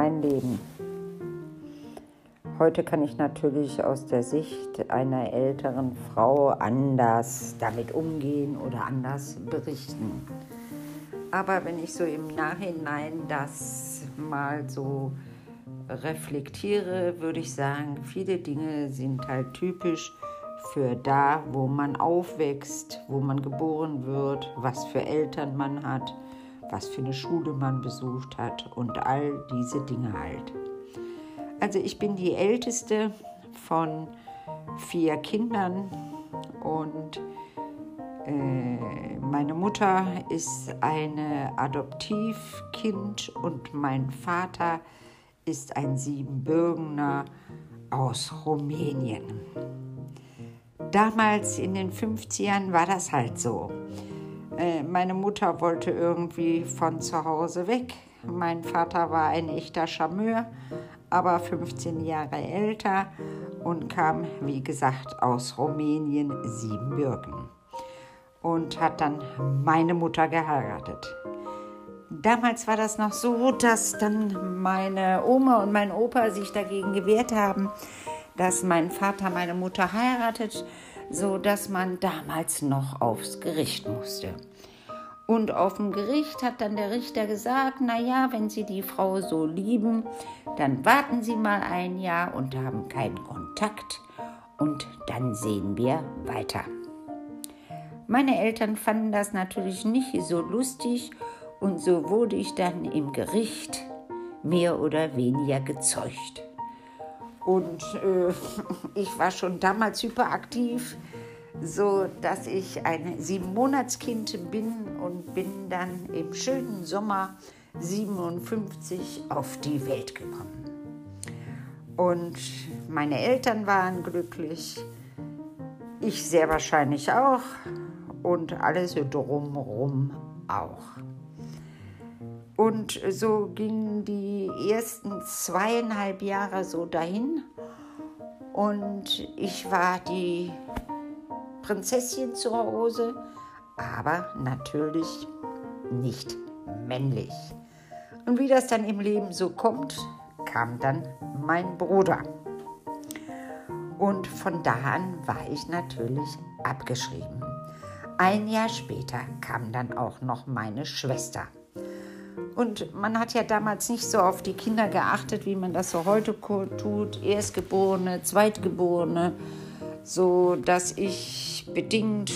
mein Leben. Heute kann ich natürlich aus der Sicht einer älteren Frau anders damit umgehen oder anders berichten. Aber wenn ich so im Nachhinein das mal so reflektiere, würde ich sagen, viele Dinge sind halt typisch für da, wo man aufwächst, wo man geboren wird, was für Eltern man hat, was für eine Schule man besucht hat und all diese Dinge halt. Also ich bin die älteste von vier Kindern und äh, meine Mutter ist eine Adoptivkind und mein Vater ist ein Siebenbürgener aus Rumänien. Damals in den 50ern war das halt so. Äh, meine Mutter wollte irgendwie von zu Hause weg. Mein Vater war ein echter Charmeur, aber 15 Jahre älter und kam, wie gesagt, aus Rumänien, Siebenbürgen. Und hat dann meine Mutter geheiratet. Damals war das noch so, dass dann meine Oma und mein Opa sich dagegen gewehrt haben, dass mein Vater meine Mutter heiratet, so dass man damals noch aufs Gericht musste. Und auf dem Gericht hat dann der Richter gesagt, na ja, wenn Sie die Frau so lieben, dann warten Sie mal ein Jahr und haben keinen Kontakt und dann sehen wir weiter. Meine Eltern fanden das natürlich nicht so lustig und so wurde ich dann im Gericht mehr oder weniger gezeugt. Und äh, ich war schon damals hyperaktiv, so dass ich ein Siebenmonatskind bin und bin dann im schönen Sommer 57 auf die Welt gekommen. Und meine Eltern waren glücklich, ich sehr wahrscheinlich auch und alles drumherum auch. Und so gingen die ersten zweieinhalb Jahre so dahin. Und ich war die Prinzessin zu Hause, aber natürlich nicht männlich. Und wie das dann im Leben so kommt, kam dann mein Bruder. Und von da an war ich natürlich abgeschrieben. Ein Jahr später kam dann auch noch meine Schwester. Und man hat ja damals nicht so auf die Kinder geachtet, wie man das so heute tut. Erstgeborene, Zweitgeborene, so dass ich bedingt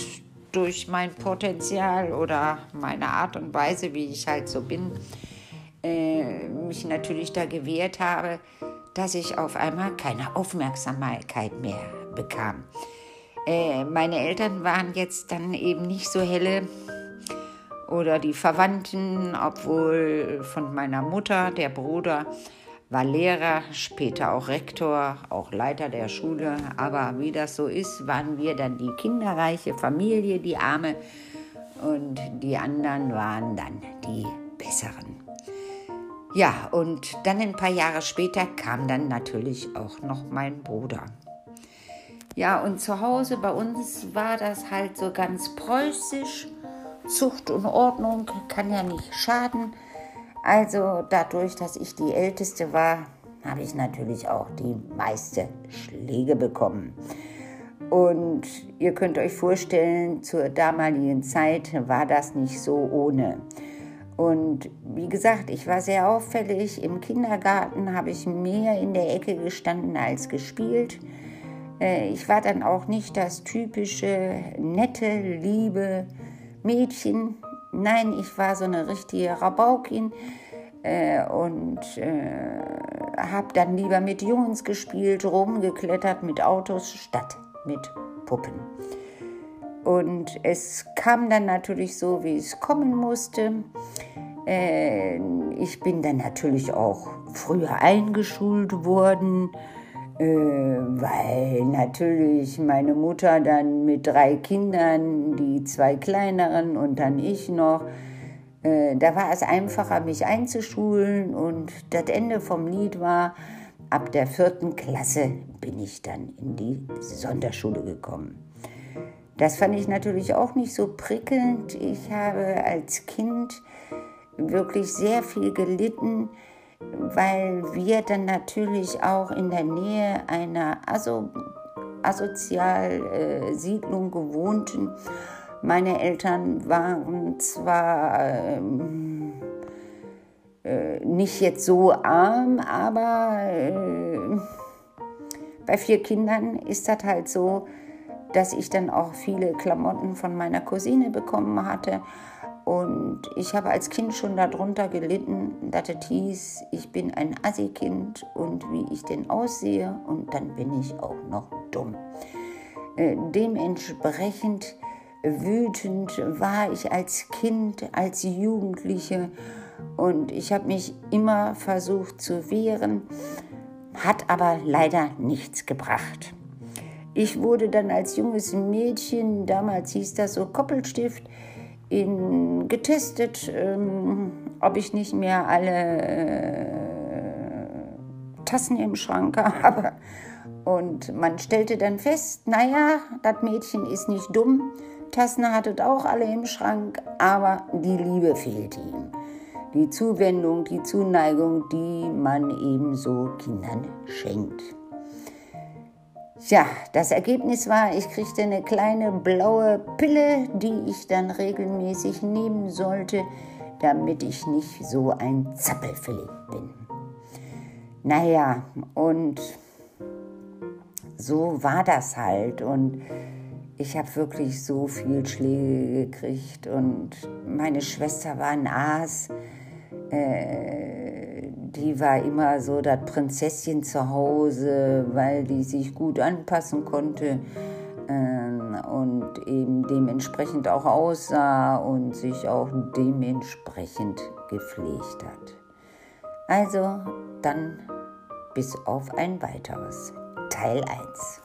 durch mein Potenzial oder meine Art und Weise, wie ich halt so bin, äh, mich natürlich da gewehrt habe, dass ich auf einmal keine Aufmerksamkeit mehr bekam. Äh, meine Eltern waren jetzt dann eben nicht so helle oder die Verwandten, obwohl von meiner Mutter, der Bruder, war Lehrer, später auch Rektor, auch Leiter der Schule. Aber wie das so ist, waren wir dann die kinderreiche Familie, die Arme, und die anderen waren dann die Besseren. Ja, und dann ein paar Jahre später kam dann natürlich auch noch mein Bruder. Ja, und zu Hause bei uns war das halt so ganz preußisch Zucht und Ordnung kann ja nicht schaden. Also dadurch, dass ich die Älteste war, habe ich natürlich auch die meiste Schläge bekommen. Und ihr könnt euch vorstellen, zur damaligen Zeit war das nicht so ohne. Und wie gesagt, ich war sehr auffällig. Im Kindergarten habe ich mehr in der Ecke gestanden als gespielt. Äh, ich war dann auch nicht das typische, nette, liebe, Mädchen. Nein, ich war so eine richtige Rabaukin äh, und äh, habe dann lieber mit Jungs gespielt, rumgeklettert mit Autos statt mit Puppen. Und es kam dann natürlich so, wie es kommen musste. Äh, ich bin dann natürlich auch früher eingeschult worden weil natürlich meine Mutter dann mit drei Kindern, die zwei kleineren und dann ich noch, äh, da war es einfacher, mich einzuschulen und das Ende vom Lied war, ab der vierten Klasse bin ich dann in die Sonderschule gekommen. Das fand ich natürlich auch nicht so prickelnd. Ich habe als Kind wirklich sehr viel gelitten weil wir dann natürlich auch in der Nähe einer Aso Asozialsiedlung gewohnten. Meine Eltern waren zwar ähm, äh, nicht jetzt so arm, aber äh, bei vier Kindern ist das halt so, dass ich dann auch viele Klamotten von meiner Cousine bekommen hatte. Und ich habe als Kind schon darunter gelitten, dass es hieß, ich bin ein Assi-Kind und wie ich denn aussehe und dann bin ich auch noch dumm. Äh, dementsprechend wütend war ich als Kind, als Jugendliche und ich habe mich immer versucht zu wehren, hat aber leider nichts gebracht. Ich wurde dann als junges Mädchen, damals hieß das so Koppelstift, in, getestet, ähm, ob ich nicht mehr alle äh, Tassen im Schrank habe. Und man stellte dann fest, naja, das Mädchen ist nicht dumm, Tassen hat es auch alle im Schrank, aber die Liebe fehlt ihm. Die Zuwendung, die Zuneigung, die man eben so Kindern schenkt. Ja, das Ergebnis war, ich kriegte eine kleine blaue Pille, die ich dann regelmäßig nehmen sollte, damit ich nicht so ein Zappelphilipp bin. Naja, und so war das halt. Und ich habe wirklich so viel Schläge gekriegt. Und meine Schwester war ein Aas. Äh, die war immer so das Prinzesschen zu Hause, weil die sich gut anpassen konnte äh, und eben dementsprechend auch aussah und sich auch dementsprechend gepflegt hat. Also dann bis auf ein weiteres. Teil 1.